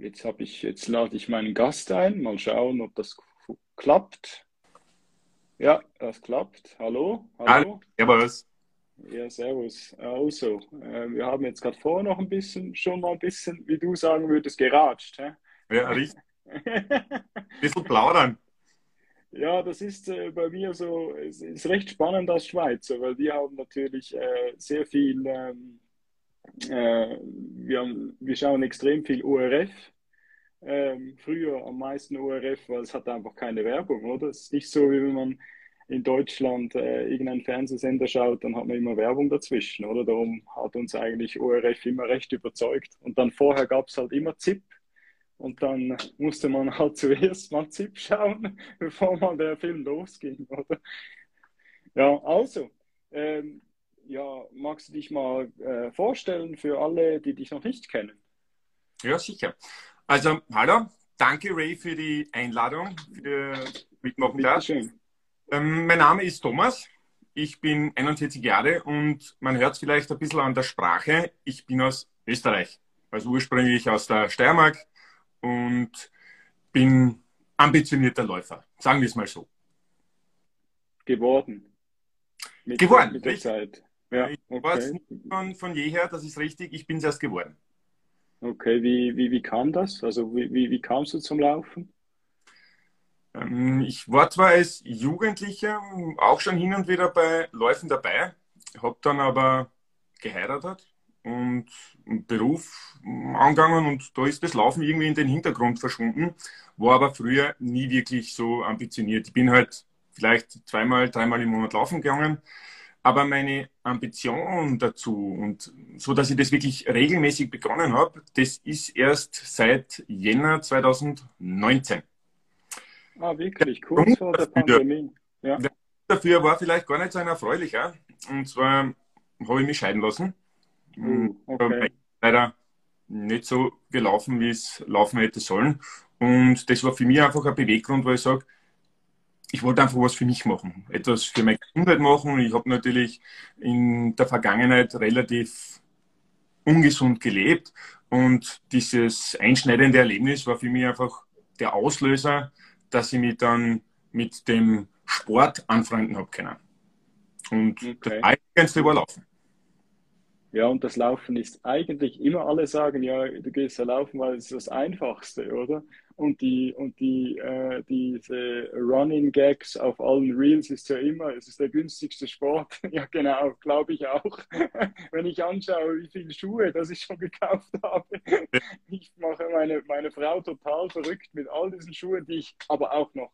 Jetzt habe ich, jetzt lade ich meinen Gast ein. Mal schauen, ob das klappt. Ja, das klappt. Hallo? Hallo? Servus. Ja, servus. Also, äh, wir haben jetzt gerade vorher noch ein bisschen, schon mal ein bisschen, wie du sagen würdest, geratscht. Hä? Ja, richtig. ein bisschen plaudern. Ja, das ist äh, bei mir so, es ist recht spannend als Schweizer, weil wir haben natürlich äh, sehr viel ähm, äh, wir, haben, wir schauen extrem viel ORF. Ähm, früher am meisten ORF, weil es hat einfach keine Werbung, oder? Es ist nicht so, wie wenn man in Deutschland äh, irgendeinen Fernsehsender schaut, dann hat man immer Werbung dazwischen, oder? Darum hat uns eigentlich ORF immer recht überzeugt. Und dann vorher gab es halt immer ZIP. Und dann musste man halt zuerst mal ZIP schauen, bevor mal der Film losging, oder? Ja, also, ähm, ja, magst du dich mal äh, vorstellen für alle, die dich noch nicht kennen? Ja, sicher. Also, hallo, danke Ray für die Einladung, für Mitmachen da. Ähm, mein Name ist Thomas, ich bin 41 Jahre und man hört es vielleicht ein bisschen an der Sprache. Ich bin aus Österreich, also ursprünglich aus der Steiermark und bin ambitionierter Läufer, sagen wir es mal so. Geworden. Mit, geworden, mit der Zeit. Ja, ich okay. war es von, von jeher, das ist richtig, ich bin es erst geworden. Okay, wie, wie, wie kam das? Also wie, wie, wie kamst du zum Laufen? Ähm, ich war zwar als Jugendlicher auch schon hin und wieder bei Läufen dabei, habe dann aber geheiratet und einen Beruf angegangen und da ist das Laufen irgendwie in den Hintergrund verschwunden, war aber früher nie wirklich so ambitioniert. Ich bin halt vielleicht zweimal, dreimal im Monat laufen gegangen, aber meine Ambition dazu und so, dass ich das wirklich regelmäßig begonnen habe, das ist erst seit Jänner 2019. Ah, wirklich, kurz vor der Pandemie. Ja. Der dafür war vielleicht gar nicht so ein erfreulicher. Und zwar habe ich mich scheiden lassen. Uh, okay. Leider nicht so gelaufen, wie es laufen hätte sollen. Und das war für mich einfach ein Beweggrund, weil ich sage, ich wollte einfach was für mich machen, etwas für meine Gesundheit machen. Ich habe natürlich in der Vergangenheit relativ ungesund gelebt und dieses einschneidende Erlebnis war für mich einfach der Auslöser, dass ich mich dann mit dem Sport anfreunden habe können. Und okay. das Eigenste war Laufen. Ja, und das Laufen ist eigentlich immer alle sagen, ja, du gehst ja laufen, weil es ist das Einfachste, oder? Und die und die äh, diese Running Gags auf allen Reels ist ja immer, es ist der günstigste Sport. ja, genau, glaube ich auch. Wenn ich anschaue, wie viele Schuhe, das ich schon gekauft habe. ich mache meine meine Frau total verrückt mit all diesen Schuhen, die ich aber auch noch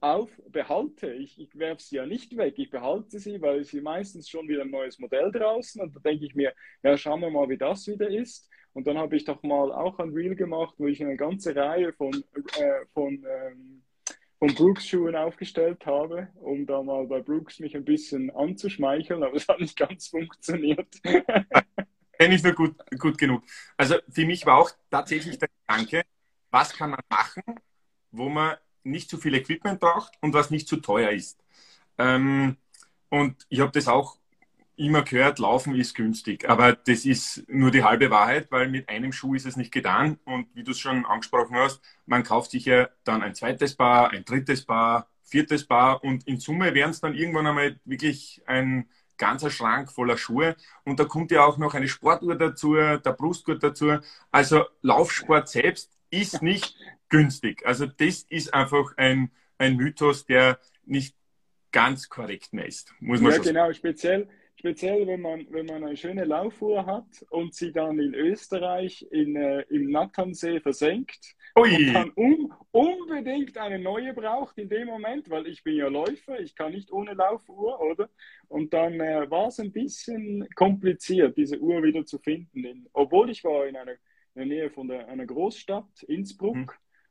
auf, behalte. Ich, ich werfe sie ja nicht weg, ich behalte sie, weil sie meistens schon wieder ein neues Modell draußen und da denke ich mir, ja, schauen wir mal, wie das wieder ist. Und dann habe ich doch mal auch ein Reel gemacht, wo ich eine ganze Reihe von, äh, von, ähm, von Brooks-Schuhen aufgestellt habe, um da mal bei Brooks mich ein bisschen anzuschmeicheln, aber es hat nicht ganz funktioniert. Kenne ich nur gut, gut genug. Also für mich war auch tatsächlich der Gedanke, was kann man machen, wo man nicht zu viel Equipment braucht und was nicht zu teuer ist. Ähm, und ich habe das auch immer gehört, Laufen ist günstig. Aber das ist nur die halbe Wahrheit, weil mit einem Schuh ist es nicht getan. Und wie du es schon angesprochen hast, man kauft sich ja dann ein zweites Paar, ein drittes Paar, viertes Paar und in Summe werden es dann irgendwann einmal wirklich ein ganzer Schrank voller Schuhe. Und da kommt ja auch noch eine Sportuhr dazu, der Brustgurt dazu. Also Laufsport selbst ist nicht günstig. Also das ist einfach ein, ein Mythos, der nicht ganz korrekt mehr ist, muss man ja, schon genau, sagen. speziell, speziell wenn man, wenn man eine schöne Laufuhr hat und sie dann in Österreich in, äh, im Natternsee versenkt Ui. und dann um, unbedingt eine neue braucht in dem Moment, weil ich bin ja Läufer, ich kann nicht ohne Laufuhr, oder? Und dann äh, war es ein bisschen kompliziert, diese Uhr wieder zu finden. In, obwohl ich war in einer in der Nähe von der, einer Großstadt, Innsbruck, mhm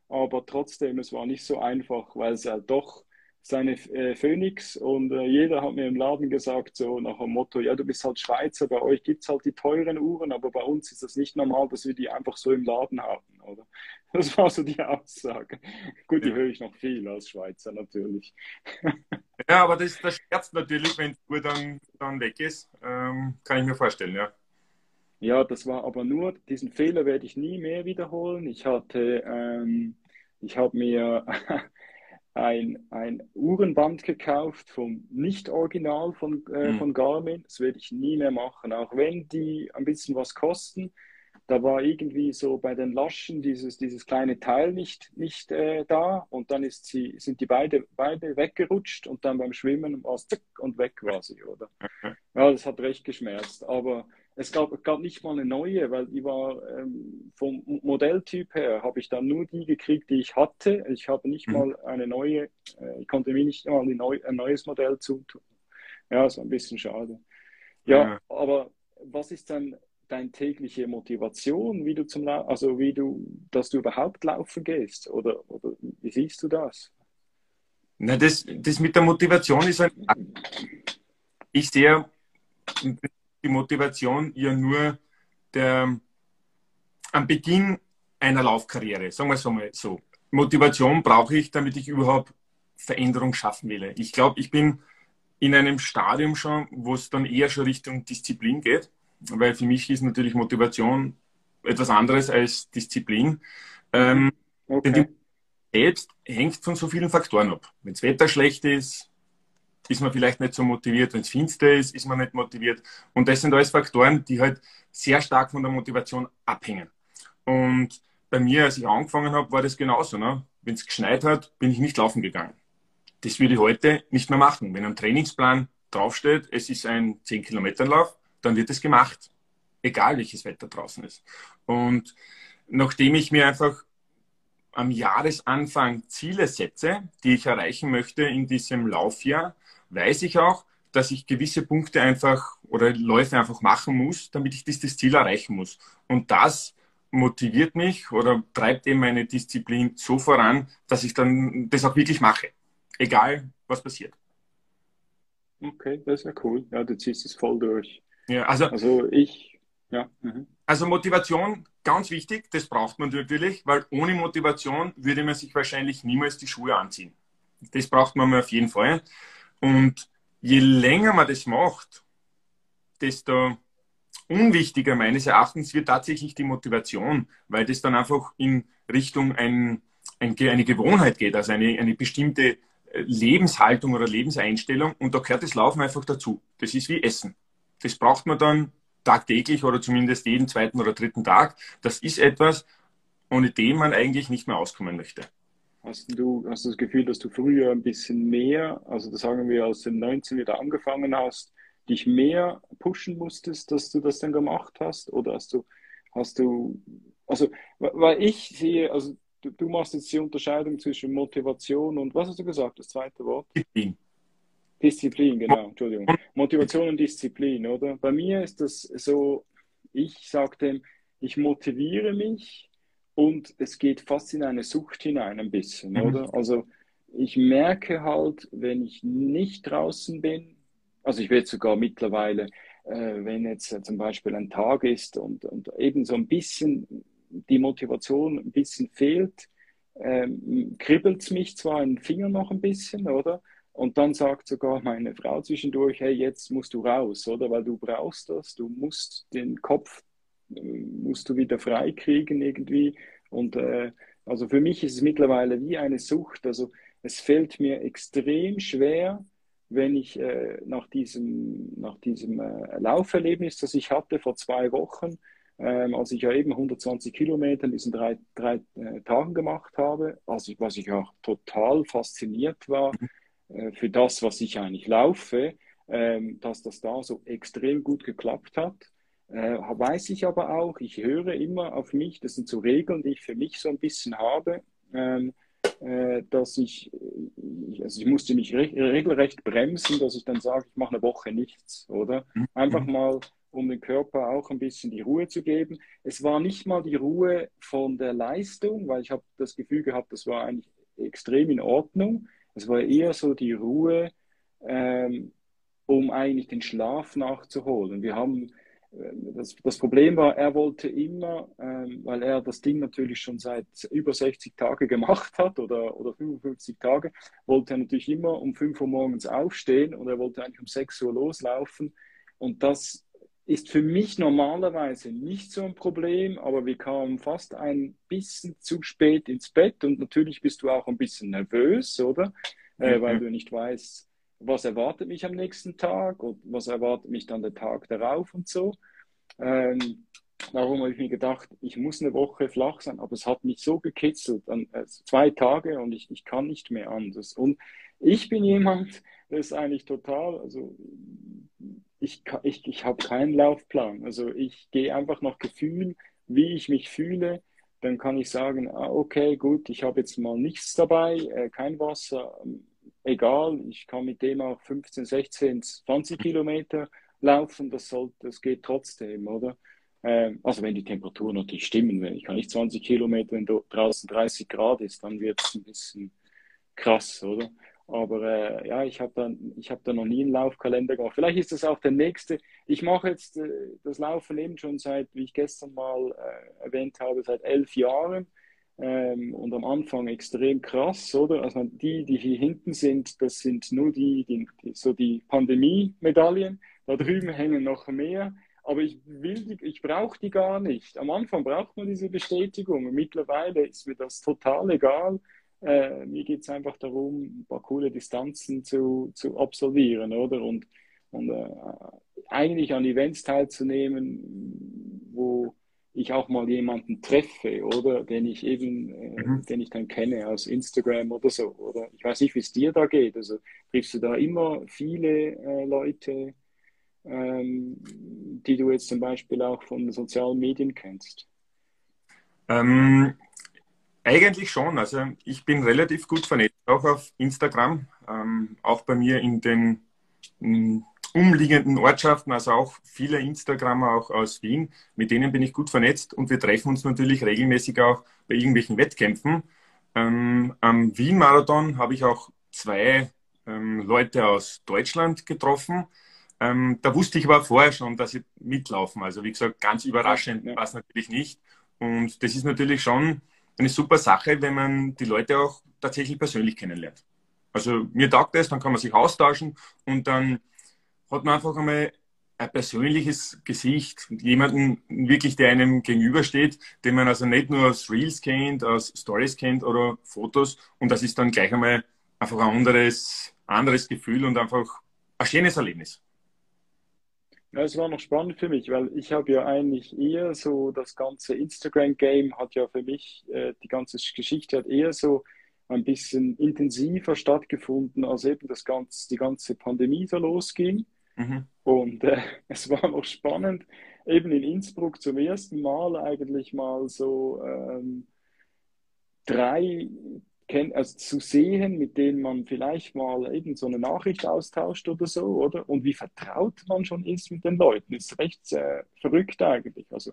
aber trotzdem, es war nicht so einfach, weil es halt doch seine äh, Phoenix und äh, jeder hat mir im Laden gesagt, so nach dem Motto, ja, du bist halt Schweizer, bei euch gibt es halt die teuren Uhren, aber bei uns ist das nicht normal, dass wir die einfach so im Laden haben, oder? Das war so die Aussage. Gut, die ja. höre ich noch viel als Schweizer natürlich. Ja, aber das, das schmerzt natürlich, wenn die Uhr dann, dann weg ist, ähm, kann ich mir vorstellen, ja. Ja, das war aber nur, diesen Fehler werde ich nie mehr wiederholen. Ich hatte, ähm, ich habe mir ein, ein Uhrenband gekauft vom Nicht-Original von, äh, mhm. von Garmin. Das werde ich nie mehr machen, auch wenn die ein bisschen was kosten. Da war irgendwie so bei den Laschen dieses, dieses kleine Teil nicht, nicht äh, da und dann ist sie, sind die beide, beide weggerutscht und dann beim Schwimmen war es zick und weg war sie, oder? Ja, das hat recht geschmerzt. Aber es gab, gab nicht mal eine neue, weil die war ähm, vom Modelltyp her, habe ich dann nur die gekriegt, die ich hatte. Ich habe nicht mhm. mal eine neue, äh, ich konnte mir nicht mal neu, ein neues Modell zutun. Ja, ist ein bisschen schade. Ja, ja, aber was ist dann deine tägliche Motivation, wie du zum La also wie du, dass du überhaupt laufen gehst? Oder, oder wie siehst du das? Na, das, das mit der Motivation ist ein, ich sehe die Motivation ja nur der, am Beginn einer Laufkarriere, sagen wir es mal so. Motivation brauche ich, damit ich überhaupt Veränderung schaffen will. Ich glaube, ich bin in einem Stadium schon, wo es dann eher schon Richtung Disziplin geht, weil für mich ist natürlich Motivation etwas anderes als Disziplin. Ähm, okay. Denn die selbst hängt von so vielen Faktoren ab. Wenn das Wetter schlecht ist, ist man vielleicht nicht so motiviert. Wenn es finster ist, ist man nicht motiviert. Und das sind alles Faktoren, die halt sehr stark von der Motivation abhängen. Und bei mir, als ich angefangen habe, war das genauso. Ne? Wenn es geschneit hat, bin ich nicht laufen gegangen. Das würde ich heute nicht mehr machen. Wenn am Trainingsplan draufsteht, es ist ein 10-Kilometer-Lauf, dann wird es gemacht. Egal welches Wetter draußen ist. Und nachdem ich mir einfach am Jahresanfang Ziele setze, die ich erreichen möchte in diesem Laufjahr, weiß ich auch, dass ich gewisse Punkte einfach oder Läufe einfach machen muss, damit ich dieses Ziel erreichen muss. Und das motiviert mich oder treibt eben meine Disziplin so voran, dass ich dann das auch wirklich mache. Egal, was passiert. Okay, das ist ja cool. Ja, du ziehst es voll durch. Ja, also, also ich, ja. Mhm. Also Motivation, ganz wichtig, das braucht man natürlich, weil ohne Motivation würde man sich wahrscheinlich niemals die Schuhe anziehen. Das braucht man auf jeden Fall. Und je länger man das macht, desto unwichtiger meines Erachtens wird tatsächlich die Motivation, weil das dann einfach in Richtung ein, ein, eine Gewohnheit geht, also eine, eine bestimmte äh, Lebenshaltung oder Lebenseinstellung. Und da gehört das Laufen einfach dazu. Das ist wie Essen. Das braucht man dann tagtäglich oder zumindest jeden zweiten oder dritten Tag. Das ist etwas, ohne dem man eigentlich nicht mehr auskommen möchte. Hast du, hast du das Gefühl, dass du früher ein bisschen mehr, also das sagen wir aus dem 19 wieder angefangen hast, dich mehr pushen musstest, dass du das dann gemacht hast? Oder hast du, hast du, also, weil ich sehe, also du, du machst jetzt die Unterscheidung zwischen Motivation und, was hast du gesagt, das zweite Wort? Disziplin. Disziplin, genau, Entschuldigung. Motivation und Disziplin, oder? Bei mir ist das so, ich sage dem, ich motiviere mich, und es geht fast in eine Sucht hinein ein bisschen, mhm. oder? Also ich merke halt, wenn ich nicht draußen bin, also ich werde sogar mittlerweile, äh, wenn jetzt äh, zum Beispiel ein Tag ist und, und eben so ein bisschen die Motivation ein bisschen fehlt, ähm, kribbelt es mich zwar in den Fingern noch ein bisschen, oder? Und dann sagt sogar meine Frau zwischendurch, hey, jetzt musst du raus, oder? Weil du brauchst das, du musst den Kopf musst du wieder freikriegen irgendwie. Und äh, also für mich ist es mittlerweile wie eine Sucht. Also es fällt mir extrem schwer, wenn ich äh, nach diesem, nach diesem äh, Lauferlebnis, das ich hatte vor zwei Wochen, ähm, als ich ja eben 120 Kilometer in diesen drei, drei äh, Tagen gemacht habe, also was ich auch total fasziniert war äh, für das, was ich eigentlich laufe, ähm, dass das da so extrem gut geklappt hat. Äh, weiß ich aber auch, ich höre immer auf mich, das sind so Regeln, die ich für mich so ein bisschen habe, ähm, äh, dass ich, also ich musste mich re regelrecht bremsen, dass ich dann sage, ich mache eine Woche nichts, oder? Mhm. Einfach mal, um dem Körper auch ein bisschen die Ruhe zu geben. Es war nicht mal die Ruhe von der Leistung, weil ich habe das Gefühl gehabt, das war eigentlich extrem in Ordnung. Es war eher so die Ruhe, ähm, um eigentlich den Schlaf nachzuholen. Wir haben das, das, Problem war, er wollte immer, ähm, weil er das Ding natürlich schon seit über 60 Tagen gemacht hat oder, oder 55 Tage, wollte er natürlich immer um 5 Uhr morgens aufstehen und er wollte eigentlich um 6 Uhr loslaufen. Und das ist für mich normalerweise nicht so ein Problem, aber wir kamen fast ein bisschen zu spät ins Bett und natürlich bist du auch ein bisschen nervös, oder? Äh, weil du nicht weißt, was erwartet mich am nächsten Tag und was erwartet mich dann der Tag darauf und so. Ähm, darum habe ich mir gedacht, ich muss eine Woche flach sein, aber es hat mich so gekitzelt, an, äh, zwei Tage und ich, ich kann nicht mehr anders. Und ich bin jemand, der ist eigentlich total, also ich, ich, ich habe keinen Laufplan. Also ich gehe einfach nach Gefühl, wie ich mich fühle. Dann kann ich sagen, ah, okay, gut, ich habe jetzt mal nichts dabei, äh, kein Wasser, ähm, egal, ich kann mit dem auch 15, 16, 20 Kilometer laufen, das, sollte, das geht trotzdem, oder? Ähm, also wenn die Temperaturen natürlich stimmen, wenn ich kann nicht 20 Kilometer, wenn draußen 30 Grad ist, dann wird es ein bisschen krass, oder? Aber äh, ja, ich habe ich habe da noch nie einen Laufkalender gemacht. Vielleicht ist das auch der nächste. Ich mache jetzt äh, das Laufen eben schon seit, wie ich gestern mal äh, erwähnt habe, seit elf Jahren. Ähm, und am Anfang extrem krass, oder? Also die, die hier hinten sind, das sind nur die, die, die so die Pandemie-Medaillen. Da drüben hängen noch mehr. Aber ich will die, ich brauche die gar nicht. Am Anfang braucht man diese Bestätigung. Mittlerweile ist mir das total egal. Äh, mir geht es einfach darum, ein paar coole Distanzen zu, zu absolvieren, oder? Und, und äh, eigentlich an Events teilzunehmen, wo ich auch mal jemanden treffe, oder? Den ich eben, äh, mhm. den ich dann kenne aus Instagram oder so, oder? Ich weiß nicht, wie es dir da geht. Also triffst du da immer viele äh, Leute, ähm, die du jetzt zum Beispiel auch von sozialen Medien kennst? Ähm, eigentlich schon. Also ich bin relativ gut vernetzt, auch auf Instagram, ähm, auch bei mir in den in umliegenden Ortschaften, also auch viele Instagramer auch aus Wien, mit denen bin ich gut vernetzt und wir treffen uns natürlich regelmäßig auch bei irgendwelchen Wettkämpfen. Ähm, am Wien-Marathon habe ich auch zwei ähm, Leute aus Deutschland getroffen. Ähm, da wusste ich aber vorher schon, dass sie mitlaufen. Also wie gesagt, ganz überraschend war es natürlich nicht. Und das ist natürlich schon eine super Sache, wenn man die Leute auch tatsächlich persönlich kennenlernt. Also mir taugt das, dann kann man sich austauschen und dann hat man einfach einmal ein persönliches Gesicht, jemanden wirklich, der einem gegenübersteht, den man also nicht nur aus Reels kennt, aus Stories kennt oder Fotos und das ist dann gleich einmal einfach ein anderes, anderes Gefühl und einfach ein schönes Erlebnis. Ja, es war noch spannend für mich, weil ich habe ja eigentlich eher so das ganze Instagram-Game hat ja für mich, äh, die ganze Geschichte hat eher so ein bisschen intensiver stattgefunden, als eben das ganze, die ganze Pandemie so losging. Mhm. Und äh, es war noch spannend, eben in Innsbruck zum ersten Mal eigentlich mal so ähm, drei also zu sehen, mit denen man vielleicht mal eben so eine Nachricht austauscht oder so, oder? Und wie vertraut man schon ist mit den Leuten, ist recht äh, verrückt eigentlich. Also,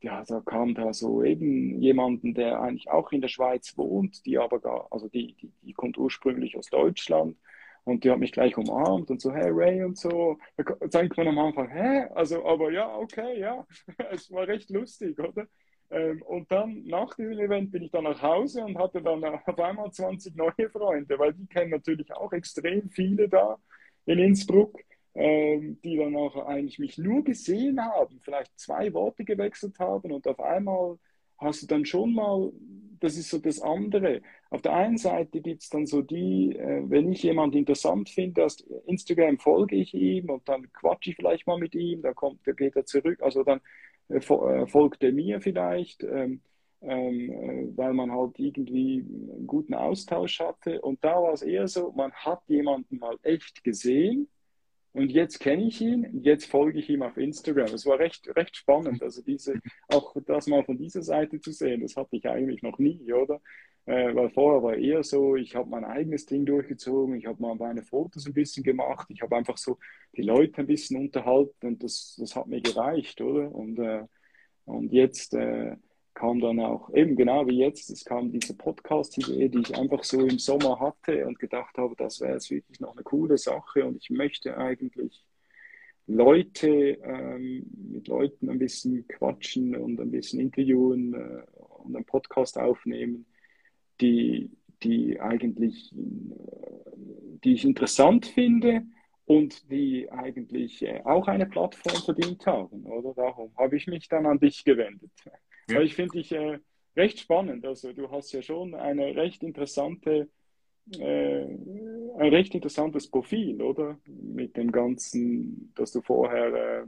ja, da kam da so eben jemanden, der eigentlich auch in der Schweiz wohnt, die aber gar, also die, die, die kommt ursprünglich aus Deutschland und die hat mich gleich umarmt und so, hey Ray und so. Da denkt man am Anfang, hä? Also, aber ja, okay, ja. es war recht lustig, oder? Ähm, und dann nach diesem Event bin ich dann nach Hause und hatte dann auf einmal 20 neue Freunde, weil die kennen natürlich auch extrem viele da in Innsbruck, ähm, die dann auch eigentlich mich nur gesehen haben, vielleicht zwei Worte gewechselt haben und auf einmal hast du dann schon mal, das ist so das andere. Auf der einen Seite gibt es dann so die, äh, wenn ich jemanden interessant finde, aus Instagram folge ich ihm und dann quatsche ich vielleicht mal mit ihm, dann kommt, dann geht er zurück, also dann äh, äh, folgt er mir vielleicht, ähm, ähm, äh, weil man halt irgendwie einen guten Austausch hatte. Und da war es eher so, man hat jemanden mal echt gesehen und jetzt kenne ich ihn, jetzt folge ich ihm auf Instagram. Es war recht, recht spannend, also diese, auch das mal von dieser Seite zu sehen, das hatte ich eigentlich noch nie, oder? Äh, weil vorher war eher so, ich habe mein eigenes Ding durchgezogen, ich habe mal meine Fotos ein bisschen gemacht, ich habe einfach so die Leute ein bisschen unterhalten und das, das hat mir gereicht, oder? Und, äh, und jetzt äh, kam dann auch, eben genau wie jetzt, es kam diese Podcast-Idee, die ich einfach so im Sommer hatte und gedacht habe, das wäre jetzt wirklich noch eine coole Sache und ich möchte eigentlich Leute, ähm, mit Leuten ein bisschen quatschen und ein bisschen interviewen äh, und einen Podcast aufnehmen die, die eigentlich, die ich interessant finde und die eigentlich äh, auch eine Plattform verdient haben, oder? Darum habe ich mich dann an dich gewendet. Ja. ich finde dich äh, recht spannend. Also du hast ja schon eine recht interessante, äh, ein recht interessantes Profil, oder? Mit dem Ganzen, dass du vorher äh,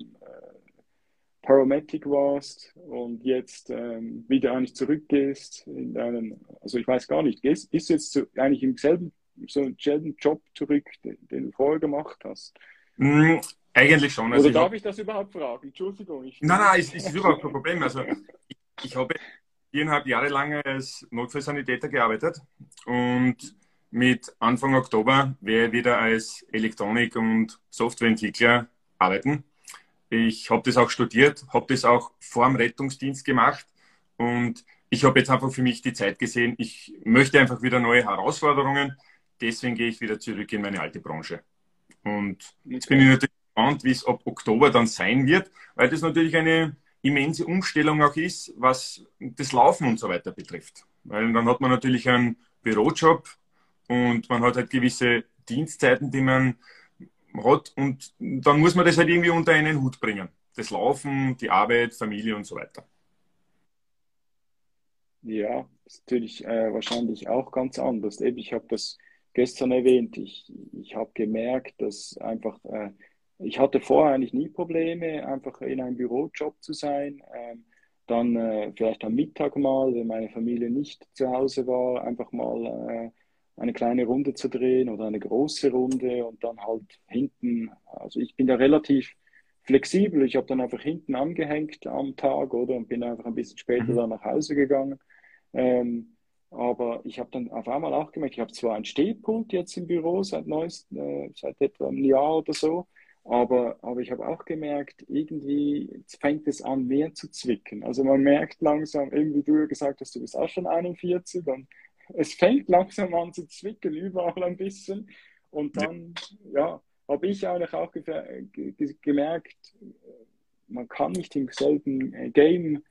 Paramedic warst und jetzt ähm, wieder eigentlich zurückgehst in deinen, also ich weiß gar nicht, gehst, bist du jetzt zu, eigentlich im selben, so selben Job zurück, den, den du vorher gemacht hast? Mm, eigentlich schon. Also Oder darf ich, ich das überhaupt fragen? Entschuldigung. Ich nein, nein, es ist, ist überhaupt kein Problem. Also ich, habe viereinhalb Jahre lang als Notfallsanitäter gearbeitet und mit Anfang Oktober werde ich wieder als Elektronik- und Softwareentwickler arbeiten. Ich habe das auch studiert, habe das auch vor dem Rettungsdienst gemacht und ich habe jetzt einfach für mich die Zeit gesehen, ich möchte einfach wieder neue Herausforderungen. Deswegen gehe ich wieder zurück in meine alte Branche. Und jetzt bin ich natürlich gespannt, wie es ab Oktober dann sein wird, weil das natürlich eine immense Umstellung auch ist, was das Laufen und so weiter betrifft. Weil dann hat man natürlich einen Bürojob und man hat halt gewisse Dienstzeiten, die man hat und dann muss man das halt irgendwie unter einen Hut bringen. Das Laufen, die Arbeit, Familie und so weiter. Ja, ist natürlich äh, wahrscheinlich auch ganz anders. Ich habe das gestern erwähnt. Ich, ich habe gemerkt, dass einfach, äh, ich hatte vorher eigentlich nie Probleme, einfach in einem Bürojob zu sein. Ähm, dann äh, vielleicht am Mittag mal, wenn meine Familie nicht zu Hause war, einfach mal äh, eine kleine Runde zu drehen oder eine große Runde und dann halt hinten, also ich bin da relativ flexibel. Ich habe dann einfach hinten angehängt am Tag oder und bin einfach ein bisschen später mhm. dann nach Hause gegangen. Ähm, aber ich habe dann auf einmal auch gemerkt, ich habe zwar ein Stehpult jetzt im Büro seit neuest, äh, seit etwa einem Jahr oder so, aber, aber ich habe auch gemerkt, irgendwie fängt es an, mehr zu zwicken. Also man merkt langsam, irgendwie du gesagt hast, du bist auch schon 41 und es fängt langsam an zu zwicken, überall ein bisschen. Und dann, ja, habe ich eigentlich auch gemerkt, man kann nicht im selben äh, Game,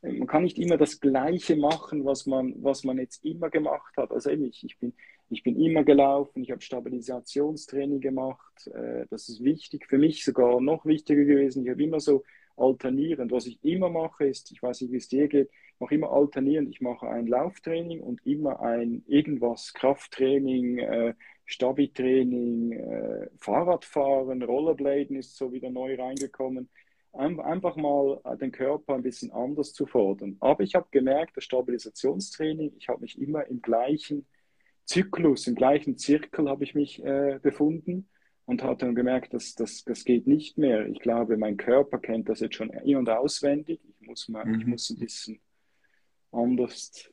man kann nicht immer das Gleiche machen, was man, was man jetzt immer gemacht hat. Also ich, ich, bin, ich bin immer gelaufen, ich habe Stabilisationstraining gemacht, äh, das ist wichtig, für mich sogar noch wichtiger gewesen. Ich habe immer so alternierend. Was ich immer mache, ist, ich weiß nicht, wie es dir geht, ich mache immer alternierend. Ich mache ein Lauftraining und immer ein irgendwas, Krafttraining, äh, Stabi-Training, äh, Fahrradfahren, Rollerbladen ist so wieder neu reingekommen. Ein, einfach mal äh, den Körper ein bisschen anders zu fordern. Aber ich habe gemerkt, das Stabilisationstraining, ich habe mich immer im gleichen Zyklus, im gleichen Zirkel habe ich mich äh, befunden und hat dann gemerkt, dass das, das geht nicht mehr. Ich glaube, mein Körper kennt das jetzt schon in- und auswendig. Ich muss, mal, mhm. ich muss ein bisschen anders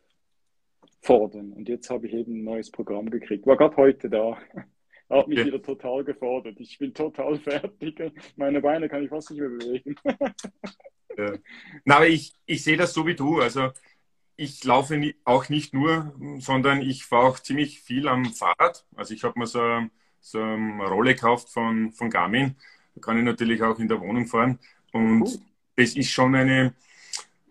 fordern. Und jetzt habe ich eben ein neues Programm gekriegt. War gerade heute da. Hat mich ja. wieder total gefordert. Ich bin total fertig. Meine Beine kann ich fast nicht mehr bewegen. ja. Na, aber ich, ich sehe das so wie du. Also ich laufe auch nicht nur, sondern ich fahre auch ziemlich viel am Fahrrad. Also ich habe mir so so eine Rolle gekauft von, von Garmin. Da kann ich natürlich auch in der Wohnung fahren. Und cool. das ist schon eine,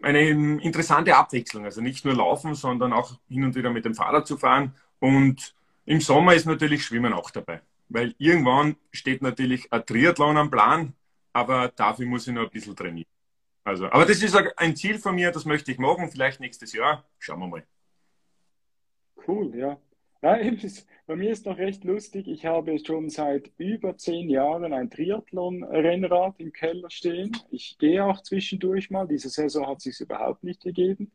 eine interessante Abwechslung. Also nicht nur laufen, sondern auch hin und wieder mit dem Fahrrad zu fahren. Und im Sommer ist natürlich Schwimmen auch dabei. Weil irgendwann steht natürlich ein Triathlon am Plan, aber dafür muss ich noch ein bisschen trainieren. Also, aber das ist ein Ziel von mir, das möchte ich machen, vielleicht nächstes Jahr. Schauen wir mal. Cool, ja. Ja, bei mir ist noch recht lustig. Ich habe schon seit über zehn Jahren ein Triathlon-Rennrad im Keller stehen. Ich gehe auch zwischendurch mal. Diese Saison hat sich überhaupt nicht gegeben.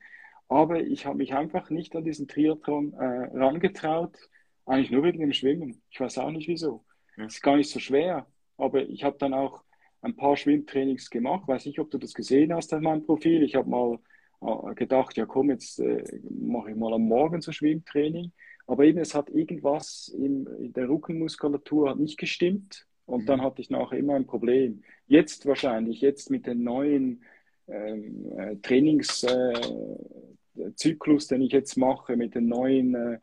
Aber ich habe mich einfach nicht an diesen Triathlon äh, rangetraut. Eigentlich nur wegen dem Schwimmen. Ich weiß auch nicht wieso. Es ja. ist gar nicht so schwer. Aber ich habe dann auch ein paar Schwimmtrainings gemacht. Weiß nicht, ob du das gesehen hast an meinem Profil. Ich habe mal äh, gedacht, ja komm, jetzt äh, mache ich mal am Morgen so Schwimmtraining. Aber eben, es hat irgendwas in, in der Rückenmuskulatur hat nicht gestimmt und mhm. dann hatte ich nachher immer ein Problem. Jetzt wahrscheinlich, jetzt mit den neuen ähm, äh, Trainingszyklus, äh, den ich jetzt mache, mit den neuen äh, äh,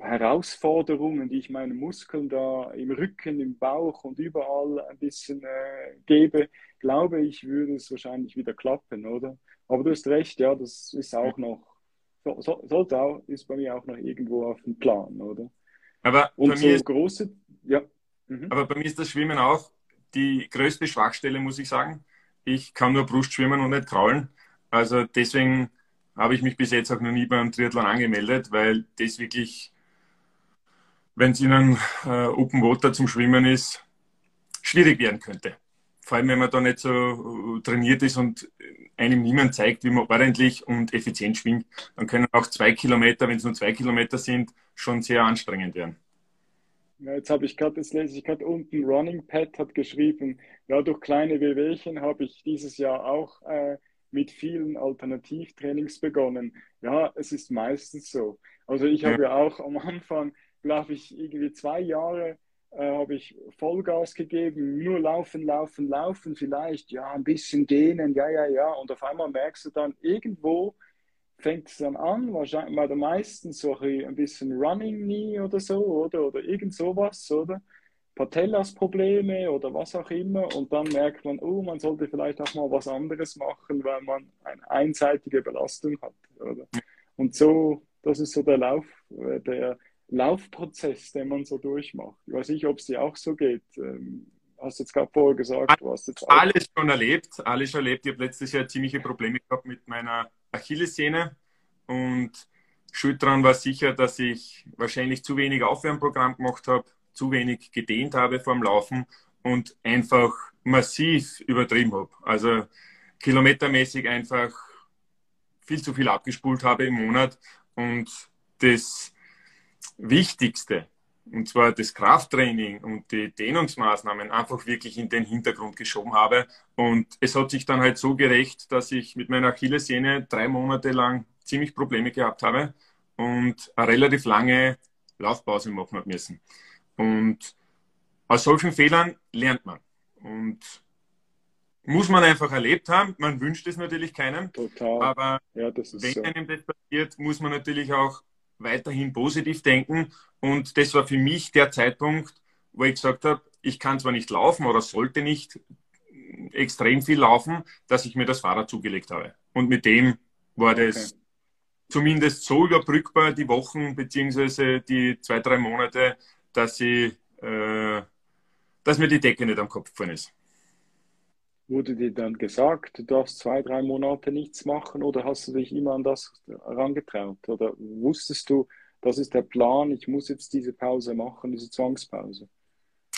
Herausforderungen, die ich meinen Muskeln da im Rücken, im Bauch und überall ein bisschen äh, gebe, glaube ich, würde es wahrscheinlich wieder klappen, oder? Aber du hast recht, ja, das ist auch noch so, so, sollte auch, ist bei mir auch noch irgendwo auf dem Plan, oder? Aber und so große, ja. Mhm. Aber bei mir ist das Schwimmen auch die größte Schwachstelle, muss ich sagen. Ich kann nur Brust schwimmen und nicht kraulen. Also deswegen habe ich mich bis jetzt auch noch nie beim Triathlon angemeldet, weil das wirklich, wenn es Ihnen äh, Open Water zum Schwimmen ist, schwierig werden könnte. Vor allem, wenn man da nicht so äh, trainiert ist und einem niemand zeigt, wie man ordentlich und effizient schwingt, dann können auch zwei Kilometer, wenn es nur zwei Kilometer sind, schon sehr anstrengend werden. Ja, jetzt habe ich gerade, das lese ich gerade unten, Running Pad hat geschrieben, ja, durch kleine Wehwehchen habe ich dieses Jahr auch äh, mit vielen Alternativtrainings begonnen. Ja, es ist meistens so. Also ich habe ja, auch am Anfang, glaube ich, irgendwie zwei Jahre äh, habe ich Vollgas gegeben, nur laufen, laufen, laufen, vielleicht, ja, ein bisschen dehnen, ja, ja, ja. Und auf einmal merkst du dann irgendwo, fängt es dann an, wahrscheinlich bei der meisten so ein bisschen Running Knee oder so, oder, oder irgend sowas, oder? Patellas-Probleme oder was auch immer und dann merkt man, oh, man sollte vielleicht auch mal was anderes machen, weil man eine einseitige Belastung hat. Oder? Und so, das ist so der Lauf, äh, der Laufprozess, den man so durchmacht. Ich weiß nicht, ob es dir auch so geht. Ähm, hast du jetzt gerade vorher gesagt, du hast jetzt alles schon erlebt, alles schon erlebt. Ich habe letztes Jahr ziemliche Probleme gehabt mit meiner Achillessehne und schuld daran war sicher, dass ich wahrscheinlich zu wenig Aufwärmprogramm gemacht habe zu wenig gedehnt habe vorm Laufen und einfach massiv übertrieben habe. Also kilometermäßig einfach viel zu viel abgespult habe im Monat und das Wichtigste, und zwar das Krafttraining und die Dehnungsmaßnahmen einfach wirklich in den Hintergrund geschoben habe. Und es hat sich dann halt so gerecht, dass ich mit meiner Achillessehne drei Monate lang ziemlich Probleme gehabt habe und eine relativ lange Laufpause machen habe müssen. Und aus solchen Fehlern lernt man. Und muss man einfach erlebt haben. Man wünscht es natürlich keinem. Total. Aber ja, wenn so. einem das passiert, muss man natürlich auch weiterhin positiv denken. Und das war für mich der Zeitpunkt, wo ich gesagt habe, ich kann zwar nicht laufen oder sollte nicht extrem viel laufen, dass ich mir das Fahrrad zugelegt habe. Und mit dem war das okay. zumindest so überbrückbar, die Wochen beziehungsweise die zwei, drei Monate, dass, ich, äh, dass mir die Decke nicht am Kopf gefallen ist. Wurde dir dann gesagt, du darfst zwei, drei Monate nichts machen oder hast du dich immer an das herangetraut? Oder wusstest du, das ist der Plan, ich muss jetzt diese Pause machen, diese Zwangspause?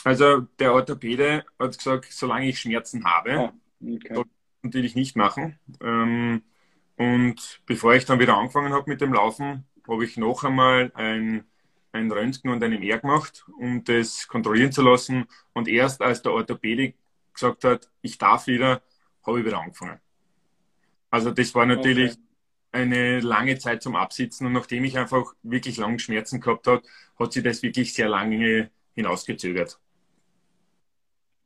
Also der Orthopäde hat gesagt, solange ich Schmerzen habe, ah, okay. soll ich natürlich nicht machen. Ähm, und bevor ich dann wieder angefangen habe mit dem Laufen, habe ich noch einmal ein ein Röntgen und eine MR gemacht, um das kontrollieren zu lassen. Und erst als der Orthopädik gesagt hat, ich darf wieder, habe ich wieder angefangen. Also das war natürlich okay. eine lange Zeit zum Absitzen und nachdem ich einfach wirklich lange Schmerzen gehabt habe, hat sich das wirklich sehr lange hinausgezögert.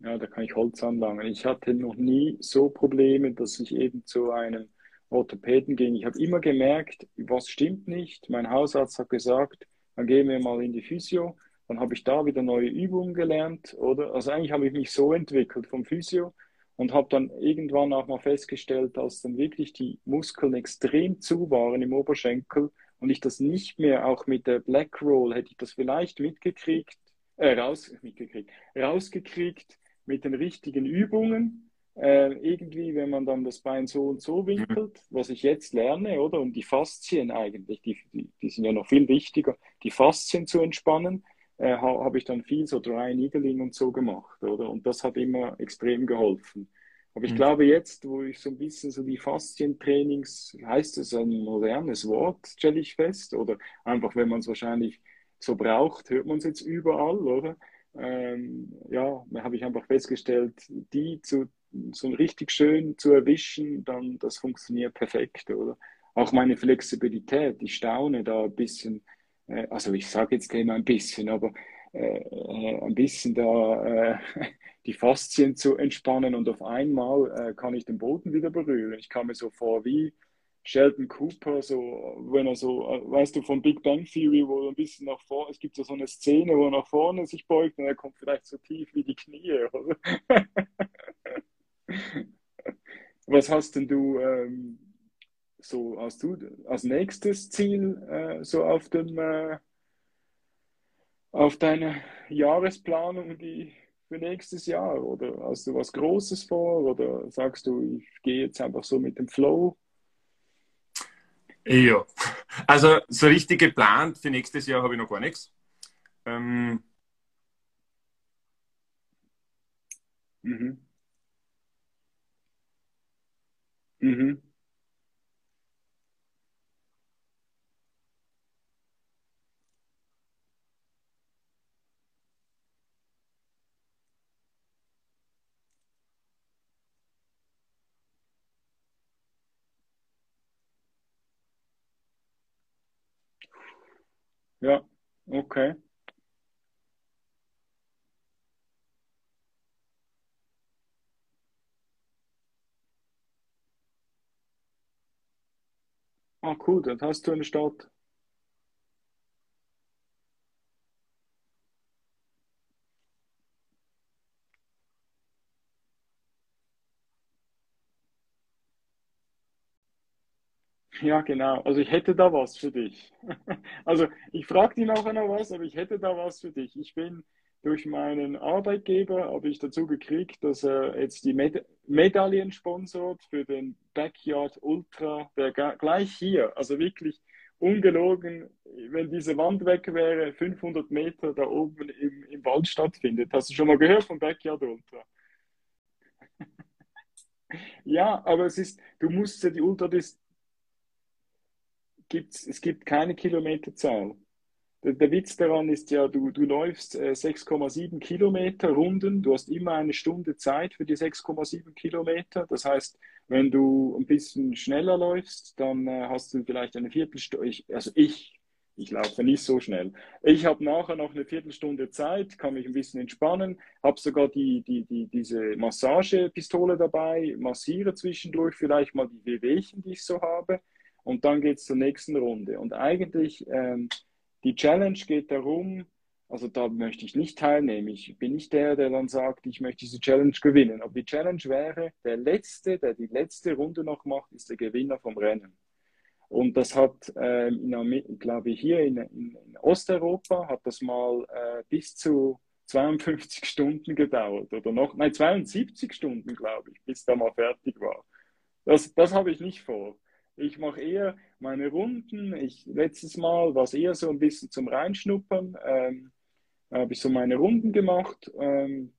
Ja, da kann ich Holz anlangen. Ich hatte noch nie so Probleme, dass ich eben zu einem Orthopäden ging. Ich habe immer gemerkt, was stimmt nicht. Mein Hausarzt hat gesagt, dann gehen wir mal in die Physio, dann habe ich da wieder neue Übungen gelernt, oder? Also eigentlich habe ich mich so entwickelt vom Physio und habe dann irgendwann auch mal festgestellt, dass dann wirklich die Muskeln extrem zu waren im Oberschenkel und ich das nicht mehr, auch mit der Black Roll hätte ich das vielleicht mitgekriegt, äh, raus, mitgekriegt, rausgekriegt mit den richtigen Übungen äh, irgendwie, wenn man dann das Bein so und so winkelt, was ich jetzt lerne, oder? Und die Faszien eigentlich, die, die, die sind ja noch viel wichtiger, die Faszien zu entspannen, äh, ha, habe ich dann viel so Dry Needling und so gemacht, oder? Und das hat immer extrem geholfen. Aber ich mhm. glaube jetzt, wo ich so ein bisschen so die Faszientrainings, heißt es ein modernes Wort, stelle ich fest, oder einfach, wenn man es wahrscheinlich so braucht, hört man es jetzt überall, oder? Ähm, ja, da habe ich einfach festgestellt, die zu so richtig schön zu erwischen, dann das funktioniert perfekt, oder? Auch meine Flexibilität, ich staune da ein bisschen, äh, also ich sage jetzt immer ein bisschen, aber äh, äh ein bisschen da äh, die Faszien zu entspannen und auf einmal äh, kann ich den Boden wieder berühren. Ich kam mir so vor wie Sheldon Cooper, so, wenn er so, weißt du, von Big Bang Theory, wo er ein bisschen nach vorne, es gibt so eine Szene, wo er nach vorne sich beugt und er kommt vielleicht so tief wie die Knie, oder? Was hast denn du ähm, so, hast du als nächstes Ziel äh, so auf dem, äh, auf deine Jahresplanung die für nächstes Jahr? Oder hast du was Großes vor? Oder sagst du, ich gehe jetzt einfach so mit dem Flow? Ja, also so richtig geplant für nächstes Jahr habe ich noch gar nichts. Ähm, mhm. Mhm. Ja, okay. Ah, cool, dann hast du eine Stadt. Ja, genau. Also ich hätte da was für dich. Also ich frage dich nachher noch was, aber ich hätte da was für dich. Ich bin durch meinen Arbeitgeber, habe ich dazu gekriegt, dass er jetzt die Meda Medaillen sponsort für den Backyard Ultra, der gleich hier, also wirklich ungelogen, wenn diese Wand weg wäre, 500 Meter da oben im, im Wald stattfindet. Hast du schon mal gehört vom Backyard Ultra? Ja, aber es ist, du musst ja die Ultradistanz gibt's, es gibt keine Kilometerzahl. Der, der Witz daran ist ja, du, du läufst äh, 6,7 Kilometer Runden, du hast immer eine Stunde Zeit für die 6,7 Kilometer. Das heißt, wenn du ein bisschen schneller läufst, dann äh, hast du vielleicht eine Viertelstunde, ich, also ich, ich laufe nicht so schnell. Ich habe nachher noch eine Viertelstunde Zeit, kann mich ein bisschen entspannen, habe sogar die, die, die, diese Massagepistole dabei, massiere zwischendurch vielleicht mal die Wehwehchen, die ich so habe und dann geht es zur nächsten Runde. Und eigentlich, ähm, die Challenge geht darum, also da möchte ich nicht teilnehmen. Ich bin nicht der, der dann sagt, ich möchte diese Challenge gewinnen. Aber die Challenge wäre, der Letzte, der die letzte Runde noch macht, ist der Gewinner vom Rennen. Und das hat, ähm, in, glaube ich, hier in, in, in, Osteuropa hat das mal äh, bis zu 52 Stunden gedauert oder noch, nein, 72 Stunden, glaube ich, bis da mal fertig war. Das, das habe ich nicht vor. Ich mache eher meine Runden. Ich, letztes Mal war es eher so ein bisschen zum Reinschnuppern. Ähm, habe ich so meine Runden gemacht. Ähm,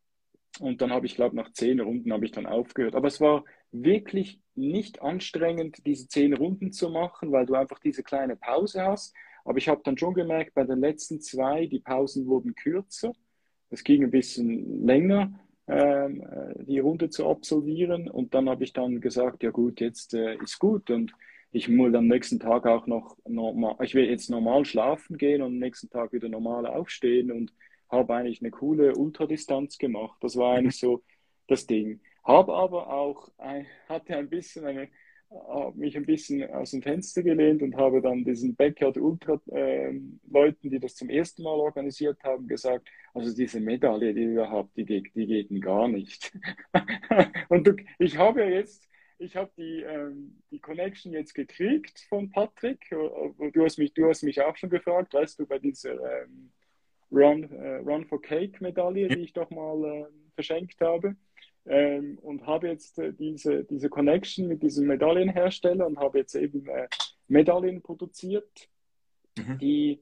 und dann habe ich, glaube nach zehn Runden habe ich dann aufgehört. Aber es war wirklich nicht anstrengend, diese zehn Runden zu machen, weil du einfach diese kleine Pause hast. Aber ich habe dann schon gemerkt, bei den letzten zwei, die Pausen wurden kürzer. Es ging ein bisschen länger. Ähm, äh, die Runde zu absolvieren. Und dann habe ich dann gesagt, ja gut, jetzt äh, ist gut. Und ich muss am nächsten Tag auch noch normal, ich will jetzt normal schlafen gehen und am nächsten Tag wieder normal aufstehen und habe eigentlich eine coole Ultradistanz gemacht. Das war eigentlich so das Ding. Habe aber auch, hatte ein bisschen eine, habe mich ein bisschen aus dem Fenster gelehnt und habe dann diesen Backyard Ultra äh, Leuten, die das zum ersten Mal organisiert haben, gesagt, also diese Medaille, die ihr habt, die, die geht gar nicht. und du, ich habe ja jetzt, ich habe die, ähm, die Connection jetzt gekriegt von Patrick. Du hast mich, du hast mich auch schon gefragt, weißt du, bei dieser ähm, Run, äh, Run for Cake Medaille, die ich doch mal äh, verschenkt habe ähm, und habe jetzt äh, diese, diese Connection mit diesem Medaillenhersteller und habe jetzt eben äh, Medaillen produziert, mhm. die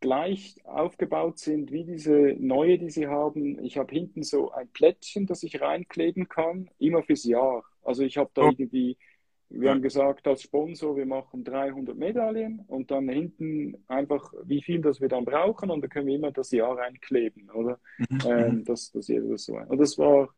gleich aufgebaut sind wie diese neue, die sie haben. Ich habe hinten so ein Plättchen, das ich reinkleben kann, immer fürs Jahr. Also ich habe da oh. irgendwie, wir haben gesagt als Sponsor, wir machen 300 Medaillen und dann hinten einfach, wie viel das wir dann brauchen und dann können wir immer das Jahr reinkleben, oder? Mhm. Ähm, das, das, das so. Und das war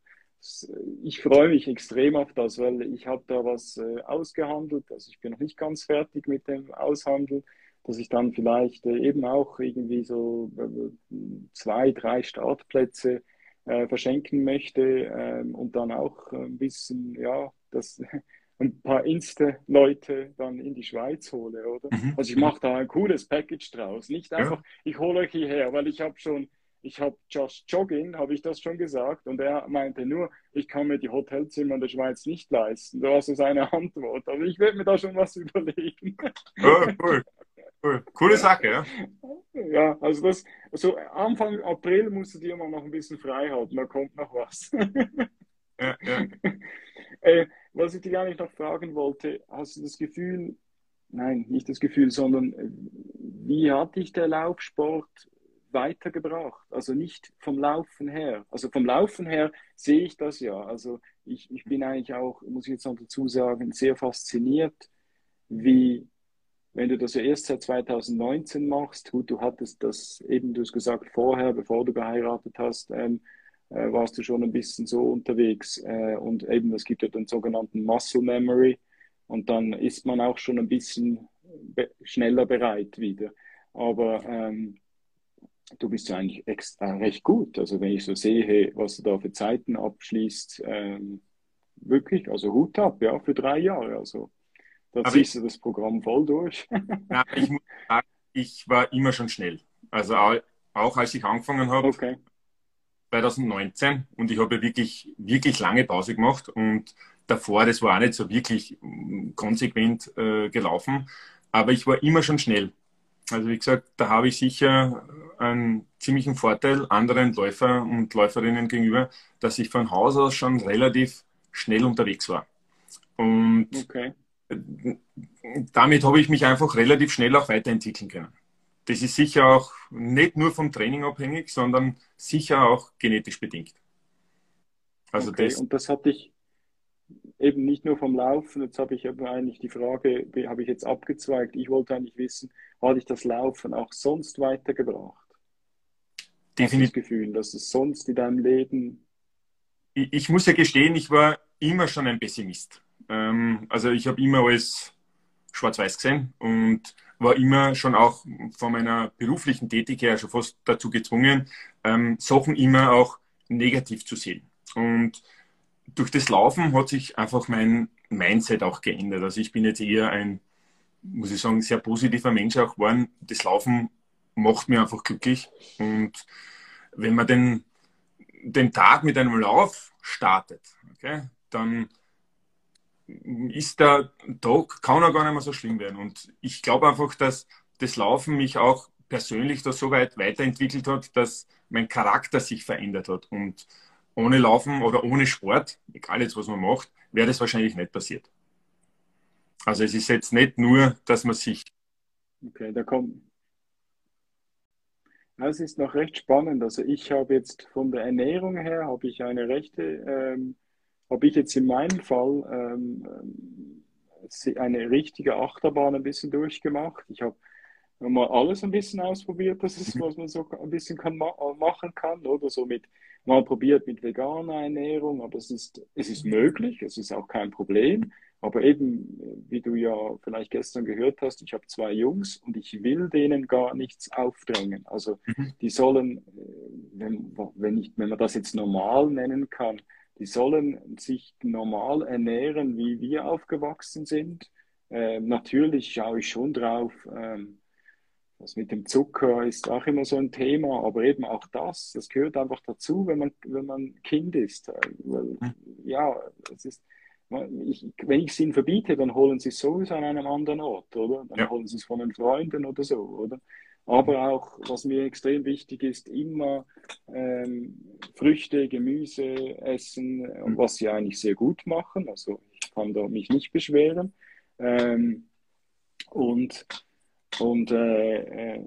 ich freue mich extrem auf das, weil ich habe da was äh, ausgehandelt. Also ich bin noch nicht ganz fertig mit dem Aushandeln, dass ich dann vielleicht äh, eben auch irgendwie so äh, zwei, drei Startplätze äh, verschenken möchte ähm, und dann auch ein bisschen, ja, das ein paar Insta-Leute dann in die Schweiz hole, oder? Mhm. Also ich mache da ein cooles Package draus. Nicht einfach, ja. ich hole euch hierher, weil ich habe schon ich habe Just Jogging, habe ich das schon gesagt, und er meinte nur, ich kann mir die Hotelzimmer in der Schweiz nicht leisten. Das war so seine Antwort. Also ich werde mir da schon was überlegen. Oh, cool. Cool. Coole Sache, ja. Ja, also das, also Anfang April musst du dir mal noch ein bisschen frei halten, da kommt noch was. Ja, ja. äh, was ich dich eigentlich noch fragen wollte, hast du das Gefühl, nein, nicht das Gefühl, sondern äh, wie hat dich der Laufsport weitergebracht? Also nicht vom Laufen her. Also vom Laufen her sehe ich das ja. Also ich, ich bin eigentlich auch, muss ich jetzt noch dazu sagen, sehr fasziniert, wie, wenn du das ja erst seit 2019 machst, gut, du hattest das eben, du hast gesagt, vorher, bevor du geheiratet hast, ähm, äh, warst du schon ein bisschen so unterwegs. Äh, und eben, es gibt ja den sogenannten Muscle Memory. Und dann ist man auch schon ein bisschen be schneller bereit wieder. Aber ähm, du bist ja eigentlich extra recht gut. Also wenn ich so sehe, was du da für Zeiten abschließt, ähm, wirklich, also Hut ab, ja, für drei Jahre. Also da ziehst du das Programm voll durch. ja, ich muss sagen, ich war immer schon schnell. Also auch als ich angefangen habe, okay. 2019, und ich habe wirklich, wirklich lange Pause gemacht und davor, das war auch nicht so wirklich mm, konsequent äh, gelaufen, aber ich war immer schon schnell. Also wie gesagt, da habe ich sicher einen ziemlichen Vorteil anderen Läufer und Läuferinnen gegenüber, dass ich von Haus aus schon relativ schnell unterwegs war. Und okay. Damit habe ich mich einfach relativ schnell auch weiterentwickeln können. Das ist sicher auch nicht nur vom Training abhängig, sondern sicher auch genetisch bedingt. Also okay. das, und das hatte ich eben nicht nur vom Laufen. Jetzt habe ich eben eigentlich die Frage, habe ich jetzt abgezweigt. Ich wollte eigentlich wissen, hat dich das Laufen auch sonst weitergebracht? Definitiv. das Gefühl, dass es sonst in deinem Leben. Ich, ich muss ja gestehen, ich war immer schon ein Pessimist. Ähm, also ich habe immer alles schwarz-weiß gesehen und war immer schon auch von meiner beruflichen Tätigkeit schon fast dazu gezwungen, ähm, Sachen immer auch negativ zu sehen. Und durch das Laufen hat sich einfach mein Mindset auch geändert. Also ich bin jetzt eher ein, muss ich sagen, sehr positiver Mensch auch geworden. Das Laufen macht mir einfach glücklich. Und wenn man den, den Tag mit einem Lauf startet, okay, dann ist der Tag, kann er gar nicht mehr so schlimm werden. Und ich glaube einfach, dass das Laufen mich auch persönlich da so weit weiterentwickelt hat, dass mein Charakter sich verändert hat. Und ohne Laufen oder ohne Sport, egal jetzt was man macht, wäre das wahrscheinlich nicht passiert. Also es ist jetzt nicht nur, dass man sich. Okay, da kommt. Es ist noch recht spannend. Also ich habe jetzt von der Ernährung her habe ich eine rechte, ähm, habe ich jetzt in meinem Fall ähm, eine richtige Achterbahn ein bisschen durchgemacht. Ich habe mal alles ein bisschen ausprobiert, das ist, was man so ein bisschen kann, machen kann, oder so mit mal probiert mit veganer Ernährung, aber es ist, es ist möglich, es ist auch kein Problem. Aber eben, wie du ja vielleicht gestern gehört hast, ich habe zwei Jungs und ich will denen gar nichts aufdrängen. Also mhm. die sollen, äh, wenn, wenn, ich, wenn man das jetzt normal nennen kann, die sollen sich normal ernähren, wie wir aufgewachsen sind. Äh, natürlich schaue ich schon drauf, ähm, das mit dem Zucker ist auch immer so ein Thema, aber eben auch das, das gehört einfach dazu, wenn man, wenn man Kind ist. Weil, ja, es ist, ich, wenn ich es ihnen verbiete, dann holen sie es sowieso an einem anderen Ort, oder? Dann ja. holen sie es von den Freunden oder so, oder? Aber auch, was mir extrem wichtig ist, immer ähm, Früchte, Gemüse essen, mhm. was sie eigentlich sehr gut machen. Also ich kann da mich nicht beschweren. Ähm, und und äh, äh,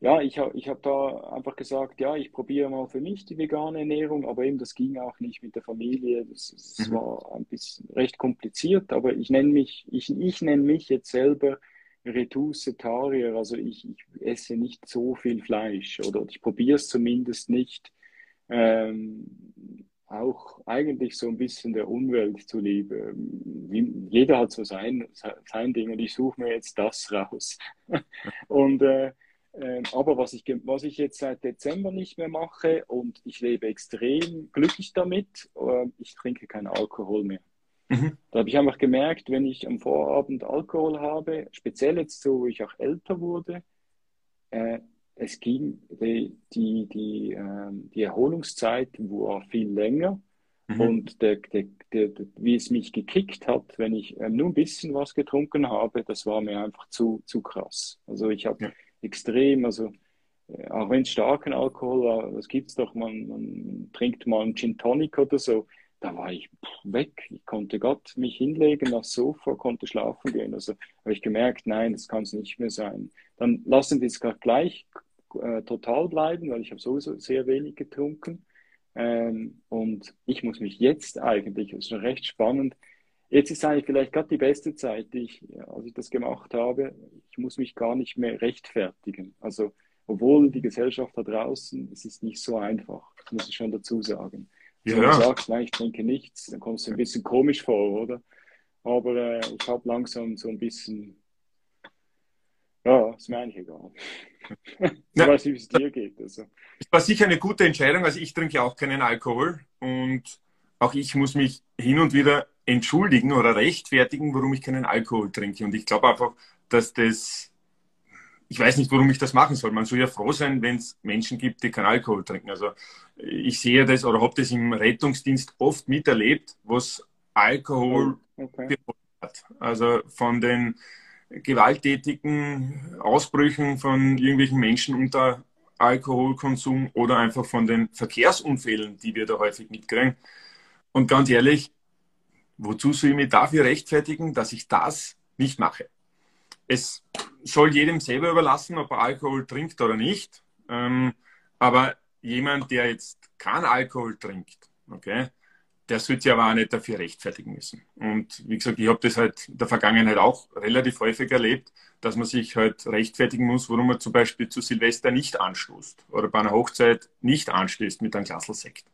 ja, ich habe ich hab da einfach gesagt, ja, ich probiere mal für mich die vegane Ernährung, aber eben das ging auch nicht mit der Familie. Das, das mhm. war ein bisschen recht kompliziert, aber ich nenne mich, ich, ich nenne mich jetzt selber Retussetarier, also ich, ich esse nicht so viel Fleisch oder ich probiere es zumindest nicht. Ähm, auch eigentlich so ein bisschen der Umwelt zuliebe. Jeder hat so sein, sein Ding und ich suche mir jetzt das raus. und äh, äh, aber was ich, was ich jetzt seit Dezember nicht mehr mache und ich lebe extrem glücklich damit, äh, ich trinke keinen Alkohol mehr. Mhm. Da habe ich einfach gemerkt, wenn ich am Vorabend Alkohol habe, speziell jetzt so, wo ich auch älter wurde, äh, es ging, die, die, die, ähm, die Erholungszeit war viel länger. Mhm. Und der, der, der, wie es mich gekickt hat, wenn ich ähm, nur ein bisschen was getrunken habe, das war mir einfach zu, zu krass. Also ich habe ja. extrem, also äh, auch wenn es starken Alkohol war, das gibt es doch, man, man trinkt mal einen Gin Tonic oder so, da war ich weg. Ich konnte Gott mich hinlegen aufs Sofa, konnte schlafen gehen. Also habe ich gemerkt, nein, das kann es nicht mehr sein. Dann lassen wir es gleich äh, total bleiben, weil ich habe sowieso sehr wenig getrunken. Ähm, und ich muss mich jetzt eigentlich, das ist schon recht spannend, jetzt ist eigentlich vielleicht gerade die beste Zeit, die ich, als ich das gemacht habe, ich muss mich gar nicht mehr rechtfertigen. Also obwohl die Gesellschaft da draußen, es ist nicht so einfach, das muss ich schon dazu sagen. Ja. Wenn du sagst, nein, ich trinke nichts, dann kommst du ein bisschen komisch vor, oder? Aber äh, ich habe langsam so ein bisschen, ja, ist mir eigentlich egal. ich weiß nicht, wie es dir geht. Also. Es war sicher eine gute Entscheidung. Also ich trinke auch keinen Alkohol und auch ich muss mich hin und wieder entschuldigen oder rechtfertigen, warum ich keinen Alkohol trinke. Und ich glaube einfach, dass das, ich weiß nicht, warum ich das machen soll. Man soll ja froh sein, wenn es Menschen gibt, die keinen Alkohol trinken. Also ich sehe das oder habe das im Rettungsdienst oft miterlebt, was Alkohol oh, okay. hat. Also von den gewalttätigen Ausbrüchen von irgendwelchen Menschen unter Alkoholkonsum oder einfach von den Verkehrsunfällen, die wir da häufig mitkriegen. Und ganz ehrlich, wozu soll ich mich dafür rechtfertigen, dass ich das nicht mache? Es soll jedem selber überlassen, ob er Alkohol trinkt oder nicht. Ähm, aber jemand, der jetzt keinen Alkohol trinkt, okay, der sollte sich aber auch nicht dafür rechtfertigen müssen. Und wie gesagt, ich habe das halt in der Vergangenheit auch relativ häufig erlebt, dass man sich halt rechtfertigen muss, warum man zum Beispiel zu Silvester nicht anstoßt oder bei einer Hochzeit nicht anstößt mit einem Glasl Sekt.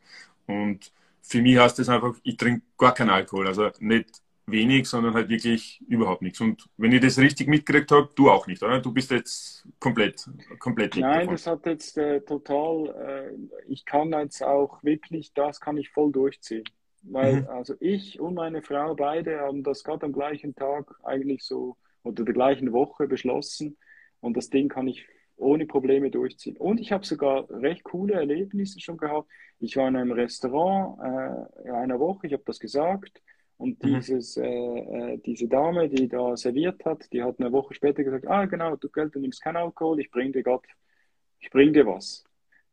Und für mich heißt das einfach, ich trinke gar keinen Alkohol. Also nicht wenig, sondern halt wirklich überhaupt nichts. Und wenn ich das richtig mitgekriegt habe, du auch nicht, oder? Du bist jetzt komplett, komplett Nein, das hat jetzt äh, total, äh, ich kann jetzt auch wirklich, das kann ich voll durchziehen. Weil mhm. also ich und meine Frau beide haben das gerade am gleichen Tag eigentlich so oder der gleichen Woche beschlossen und das Ding kann ich ohne Probleme durchziehen. Und ich habe sogar recht coole Erlebnisse schon gehabt. Ich war in einem Restaurant äh, in einer Woche, ich habe das gesagt und mhm. dieses, äh, äh, diese Dame, die da serviert hat, die hat eine Woche später gesagt, ah genau, du Geld, du nimmst keinen Alkohol, ich bring dir Gott, ich bring dir was,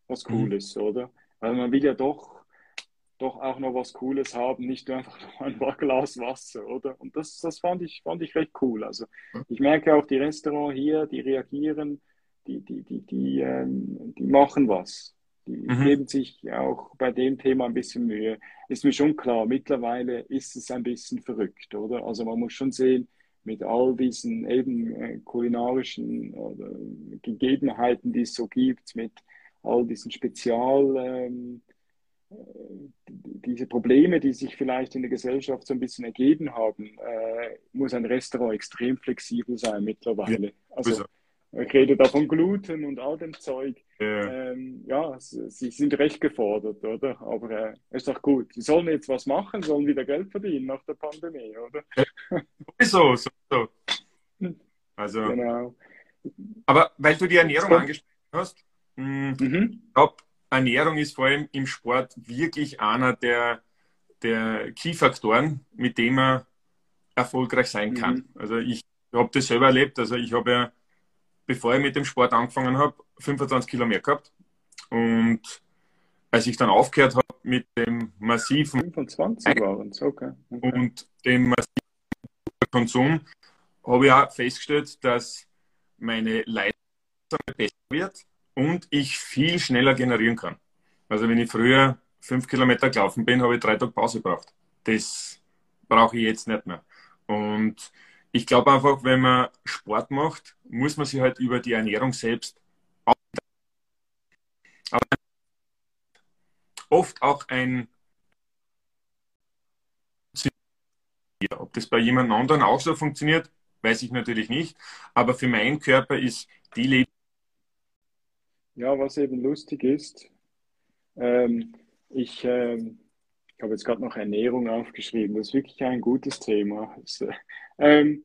was mhm. Cooles, mhm. oder? Weil man will ja doch doch auch noch was Cooles haben, nicht nur einfach nur ein Glas Wasser, oder? Und das, das fand, ich, fand ich recht cool. Also ich merke auch, die Restaurants hier, die reagieren, die, die, die, die, ähm, die machen was. Die mhm. geben sich auch bei dem Thema ein bisschen Mühe. Ist mir schon klar, mittlerweile ist es ein bisschen verrückt, oder? Also man muss schon sehen, mit all diesen eben äh, kulinarischen äh, Gegebenheiten, die es so gibt, mit all diesen Spezial... Ähm, diese Probleme, die sich vielleicht in der Gesellschaft so ein bisschen ergeben haben, äh, muss ein Restaurant extrem flexibel sein mittlerweile. Ja, also ich rede da von Gluten und all dem Zeug. Ja, ähm, ja sie sind recht gefordert, oder? Aber äh, ist doch gut. Sie sollen jetzt was machen, sollen wieder Geld verdienen nach der Pandemie, oder? so, so, so. Also, genau. Aber weil du die Ernährung angesprochen hast, mh, mhm. ich glaube, Ernährung ist vor allem im Sport wirklich einer der, der Key-Faktoren, mit dem man erfolgreich sein kann. Mhm. Also ich habe das selber erlebt. Also ich habe ja, bevor ich mit dem Sport angefangen habe, 25 Kilo mehr gehabt. Und als ich dann aufgehört habe mit dem massiven 25 waren es, okay. okay. Und dem massiven Konsum, habe ich auch festgestellt, dass meine Leistung besser wird und ich viel schneller generieren kann. Also wenn ich früher fünf Kilometer gelaufen bin, habe ich drei Tage Pause gebraucht. Das brauche ich jetzt nicht mehr. Und ich glaube einfach, wenn man Sport macht, muss man sich halt über die Ernährung selbst aber oft auch ein ob das bei jemand anderen auch so funktioniert, weiß ich natürlich nicht. Aber für meinen Körper ist die Lebensweise ja, was eben lustig ist, ähm, ich, ähm, ich habe jetzt gerade noch Ernährung aufgeschrieben, das ist wirklich ein gutes Thema. Das, äh, ähm,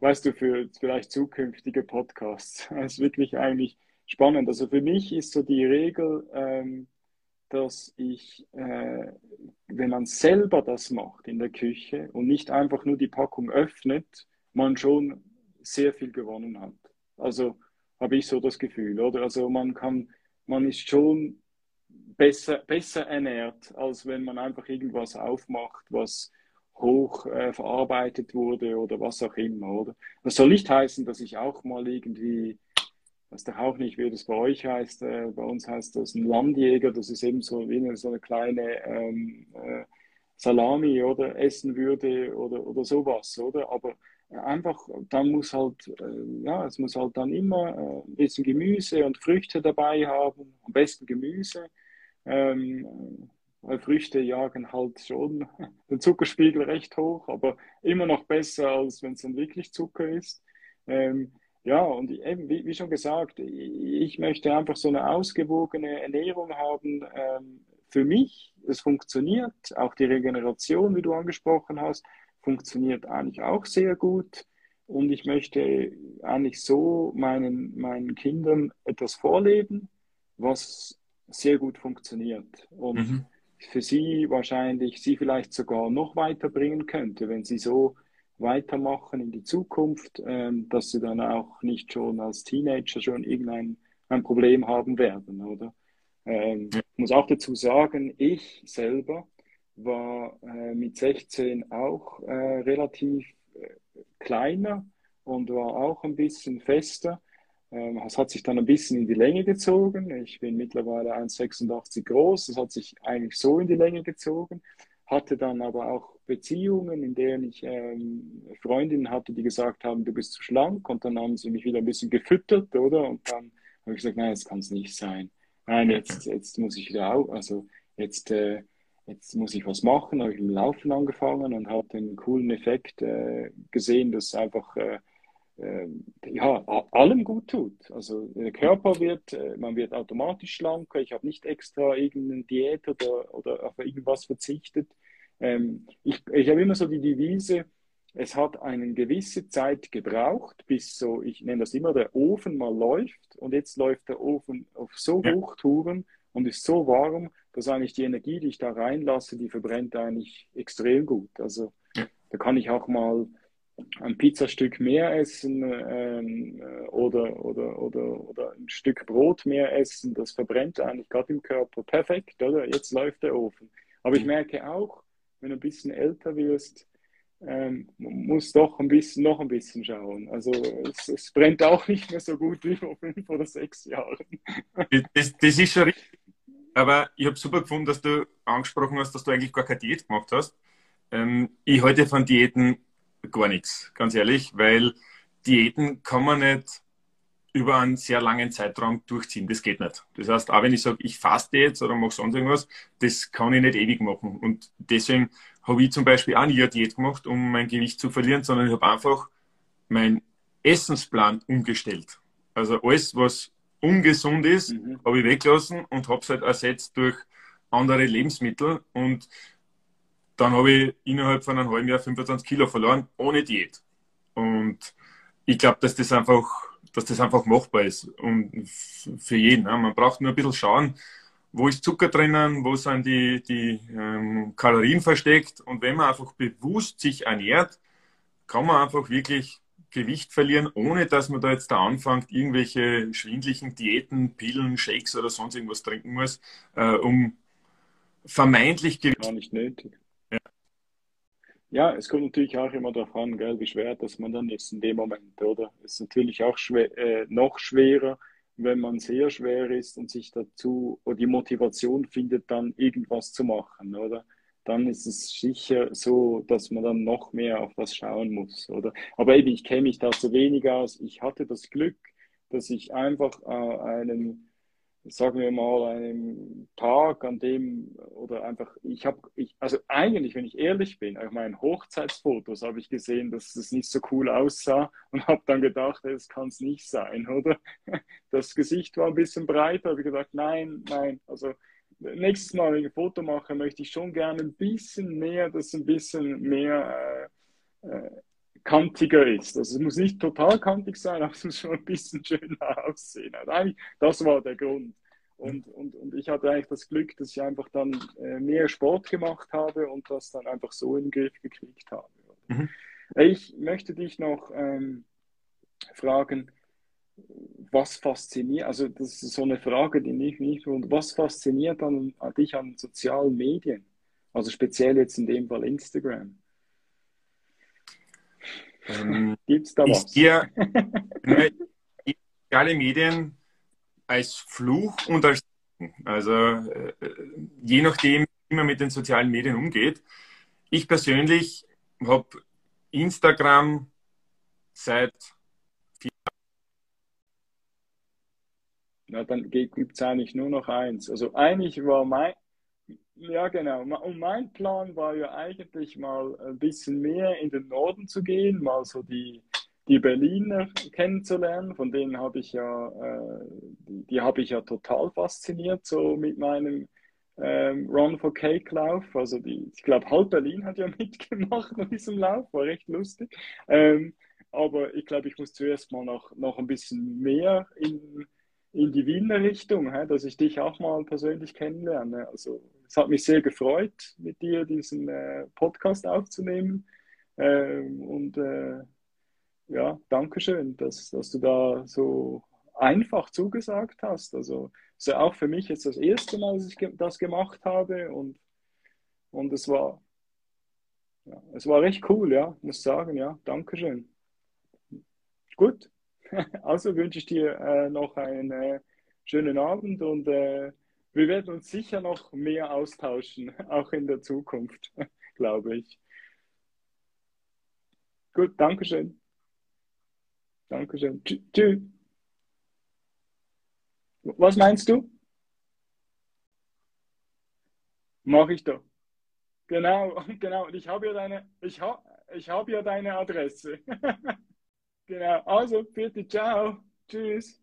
weißt du, für vielleicht zukünftige Podcasts, das ist wirklich eigentlich spannend. Also für mich ist so die Regel, ähm, dass ich, äh, wenn man selber das macht in der Küche und nicht einfach nur die Packung öffnet, man schon sehr viel gewonnen hat. Also habe ich so das Gefühl, oder? Also man kann, man ist schon besser, besser ernährt, als wenn man einfach irgendwas aufmacht, was hoch äh, verarbeitet wurde oder was auch immer, oder? Das soll nicht heißen, dass ich auch mal irgendwie, weiß doch auch nicht, wie das bei euch heißt, äh, bei uns heißt das ein Landjäger, das ist eben so wie eine, so eine kleine ähm, äh, Salami oder essen würde oder, oder sowas, oder? Aber einfach, dann muss halt, äh, ja, es muss halt dann immer äh, ein bisschen Gemüse und Früchte dabei haben, am besten Gemüse. Ähm, weil Früchte jagen halt schon den Zuckerspiegel recht hoch, aber immer noch besser, als wenn es dann wirklich Zucker ist. Ähm, ja, und eben, wie, wie, schon gesagt, ich möchte einfach so eine ausgewogene Ernährung haben. Ähm, für mich, es funktioniert, auch die Regeneration, wie du angesprochen hast, funktioniert eigentlich auch sehr gut. Und ich möchte eigentlich so meinen, meinen Kindern etwas vorleben, was sehr gut funktioniert. Und mhm für sie wahrscheinlich, sie vielleicht sogar noch weiterbringen könnte, wenn sie so weitermachen in die Zukunft, ähm, dass sie dann auch nicht schon als Teenager schon irgendein ein Problem haben werden, oder? Ähm, muss auch dazu sagen, ich selber war äh, mit 16 auch äh, relativ äh, kleiner und war auch ein bisschen fester. Ähm, es hat sich dann ein bisschen in die Länge gezogen. Ich bin mittlerweile 1,86 groß. Es hat sich eigentlich so in die Länge gezogen. Hatte dann aber auch Beziehungen, in denen ich ähm, Freundinnen hatte, die gesagt haben, du bist zu schlank. Und dann haben sie mich wieder ein bisschen gefüttert, oder? Und dann habe ich gesagt, nein, das kann es nicht sein. Nein, jetzt, jetzt muss ich wieder auch, also jetzt, äh, jetzt muss ich was machen. Habe ich im Laufen angefangen und habe den coolen Effekt äh, gesehen, dass einfach äh, ja, allem gut tut. Also der Körper wird, äh, man wird automatisch schlanker. Ich habe nicht extra irgendeine Diät oder, oder auf irgendwas verzichtet. Ähm, ich, ich habe immer so die Devise, es hat eine gewisse Zeit gebraucht, bis so, ich nenne das immer, der Ofen mal läuft und jetzt läuft der Ofen auf so ja. Hochtouren und ist so warm, dass eigentlich die Energie, die ich da reinlasse, die verbrennt eigentlich extrem gut. Also ja. da kann ich auch mal ein Pizzastück mehr essen ähm, oder, oder, oder, oder ein Stück Brot mehr essen, das verbrennt eigentlich gerade im Körper perfekt, oder? Jetzt läuft der Ofen. Aber ich mhm. merke auch, wenn du ein bisschen älter wirst, ähm, muss doch ein bisschen, noch ein bisschen schauen. Also es, es, brennt auch nicht mehr so gut wie vor fünf oder sechs Jahren. Das, das ist schon richtig. Aber ich habe super gefunden, dass du angesprochen hast, dass du eigentlich gar keine Diät gemacht hast. Ähm, ich halte von Diäten gar nichts, ganz ehrlich, weil Diäten kann man nicht über einen sehr langen Zeitraum durchziehen. Das geht nicht. Das heißt, auch wenn ich sage, ich faste jetzt oder mache sonst irgendwas, das kann ich nicht ewig machen. Und deswegen habe ich zum Beispiel auch nie eine Diät gemacht, um mein Gewicht zu verlieren, sondern ich habe einfach meinen Essensplan umgestellt. Also alles, was ungesund ist, mhm. habe ich weggelassen und habe es halt ersetzt durch andere Lebensmittel. Und dann habe ich innerhalb von einem halben Jahr 25 Kilo verloren, ohne Diät. Und ich glaube, dass das einfach, dass das einfach machbar ist. Und für jeden. Ne? Man braucht nur ein bisschen schauen, wo ist Zucker drinnen, wo sind die, die ähm, Kalorien versteckt. Und wenn man einfach bewusst sich ernährt, kann man einfach wirklich Gewicht verlieren, ohne dass man da jetzt da anfängt, irgendwelche schwindlichen Diäten, Pillen, Shakes oder sonst irgendwas trinken muss, äh, um vermeintlich Gewicht. Gar nicht nötig. Ja, es kommt natürlich auch immer darauf an, gell, wie schwer dass man dann ist in dem Moment, oder? Ist natürlich auch schwer, äh, noch schwerer, wenn man sehr schwer ist und sich dazu oder die Motivation findet, dann irgendwas zu machen, oder? Dann ist es sicher so, dass man dann noch mehr auf das schauen muss, oder? Aber eben, ich kenne mich da zu wenig aus. Ich hatte das Glück, dass ich einfach äh, einen sagen wir mal, einem Tag, an dem, oder einfach, ich habe, ich, also eigentlich, wenn ich ehrlich bin, auf meinen Hochzeitsfotos habe ich gesehen, dass es nicht so cool aussah und habe dann gedacht, das kann es nicht sein, oder? Das Gesicht war ein bisschen breiter, habe ich gesagt, nein, nein, also nächstes Mal, wenn ich ein Foto mache, möchte ich schon gerne ein bisschen mehr, dass ein bisschen mehr äh, äh, kantiger ist. Also es muss nicht total kantig sein, aber es muss schon ein bisschen schöner aussehen. Also eigentlich, das war der Grund. Und, und, und ich hatte eigentlich das Glück, dass ich einfach dann äh, mehr Sport gemacht habe und das dann einfach so in den Griff gekriegt habe. Mhm. Ich möchte dich noch ähm, fragen, was fasziniert, also das ist so eine Frage, die mich nicht wundert, was fasziniert an, an dich an sozialen Medien? Also speziell jetzt in dem Fall Instagram. Ähm, Gibt es da was? Sehe, soziale Medien als Fluch und als also äh, je nachdem, wie man mit den sozialen Medien umgeht. Ich persönlich habe Instagram seit vier Ja, dann gibt es eigentlich nur noch eins. Also eigentlich war mein, ja genau, und mein Plan war ja eigentlich mal ein bisschen mehr in den Norden zu gehen, mal so die, die Berliner kennenzulernen, von denen habe ich ja, äh, die, die habe ich ja total fasziniert, so mit meinem ähm, Run for Cake Lauf. Also die, ich glaube, halb Berlin hat ja mitgemacht bei diesem Lauf, war recht lustig. Ähm, aber ich glaube, ich muss zuerst mal noch, noch ein bisschen mehr in, in die Wiener Richtung, dass ich dich auch mal persönlich kennenlerne. Also es hat mich sehr gefreut, mit dir diesen äh, Podcast aufzunehmen. Ähm, und äh, ja, danke schön, dass, dass du da so einfach zugesagt hast. Also ist ja auch für mich jetzt das erste Mal, dass ich das gemacht habe und, und es war ja, es war recht cool, ja, muss sagen, ja, danke schön. Gut, also wünsche ich dir äh, noch einen äh, schönen Abend und äh, wir werden uns sicher noch mehr austauschen, auch in der Zukunft, glaube ich. Gut, danke schön. Dankeschön. Tschüss. Was meinst du? Mach ich doch. Genau, genau. Ich habe ja deine, ich habe, ich habe ja deine Adresse. Genau. Also, bitte, ciao. Tschüss.